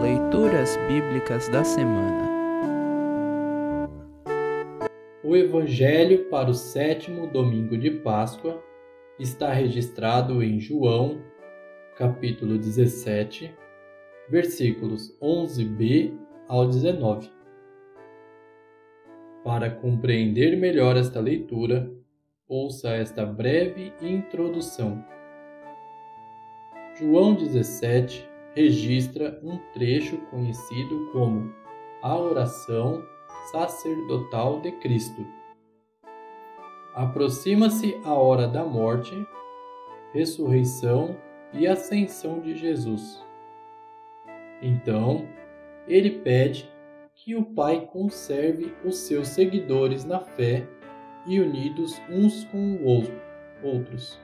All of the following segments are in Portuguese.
Leituras Bíblicas da Semana O Evangelho para o sétimo domingo de Páscoa está registrado em João, capítulo 17, versículos 11b ao 19. Para compreender melhor esta leitura, ouça esta breve introdução. João 17 registra um trecho conhecido como a oração sacerdotal de Cristo. Aproxima-se a hora da morte, ressurreição e ascensão de Jesus. Então, ele pede que o Pai conserve os seus seguidores na fé e unidos uns com os outros.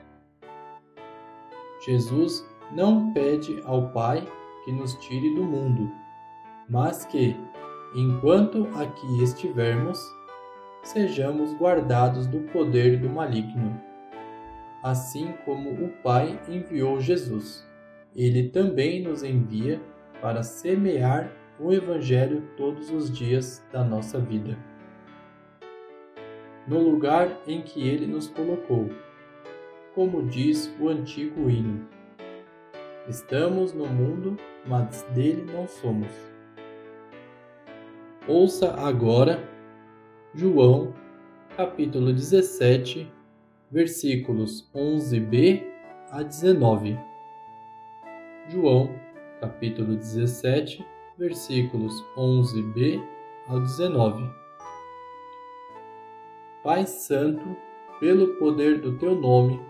Jesus não pede ao Pai que nos tire do mundo, mas que, enquanto aqui estivermos, sejamos guardados do poder do maligno. Assim como o Pai enviou Jesus, ele também nos envia para semear o Evangelho todos os dias da nossa vida. No lugar em que ele nos colocou, como diz o antigo hino. Estamos no mundo, mas dele não somos. Ouça agora João, capítulo 17, versículos 11b a 19. João, capítulo 17, versículos 11b ao 19. Pai Santo, pelo poder do teu nome,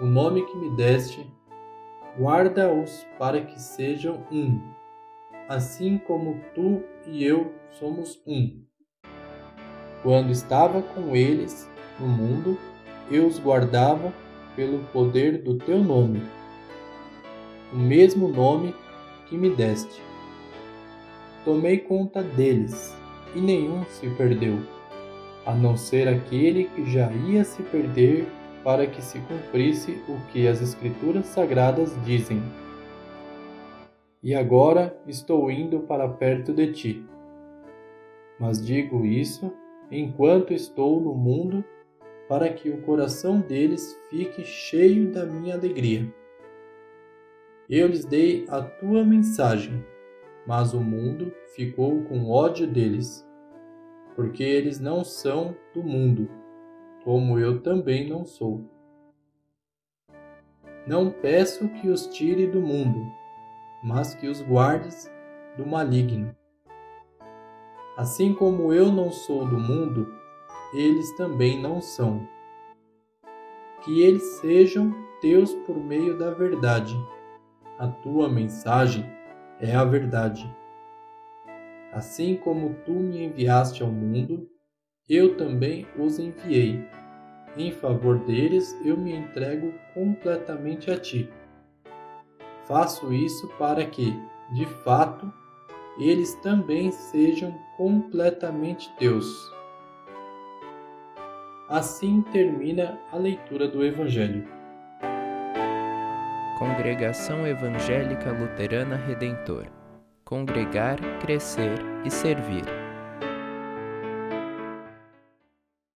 o nome que me deste, guarda-os para que sejam um, assim como tu e eu somos um. Quando estava com eles no mundo, eu os guardava pelo poder do teu nome, o mesmo nome que me deste. Tomei conta deles, e nenhum se perdeu, a não ser aquele que já ia se perder para que se cumprisse o que as Escrituras Sagradas dizem. E agora estou indo para perto de ti. Mas digo isso enquanto estou no mundo, para que o coração deles fique cheio da minha alegria. Eu lhes dei a tua mensagem, mas o mundo ficou com ódio deles, porque eles não são do mundo como eu também não sou. Não peço que os tire do mundo, mas que os guardes do maligno. Assim como eu não sou do mundo, eles também não são. Que eles sejam teus por meio da verdade. A tua mensagem é a verdade. Assim como tu me enviaste ao mundo, eu também os enviei. Em favor deles, eu me entrego completamente a ti. Faço isso para que, de fato, eles também sejam completamente teus. Assim termina a leitura do Evangelho. Congregação Evangélica Luterana Redentor Congregar, Crescer e Servir.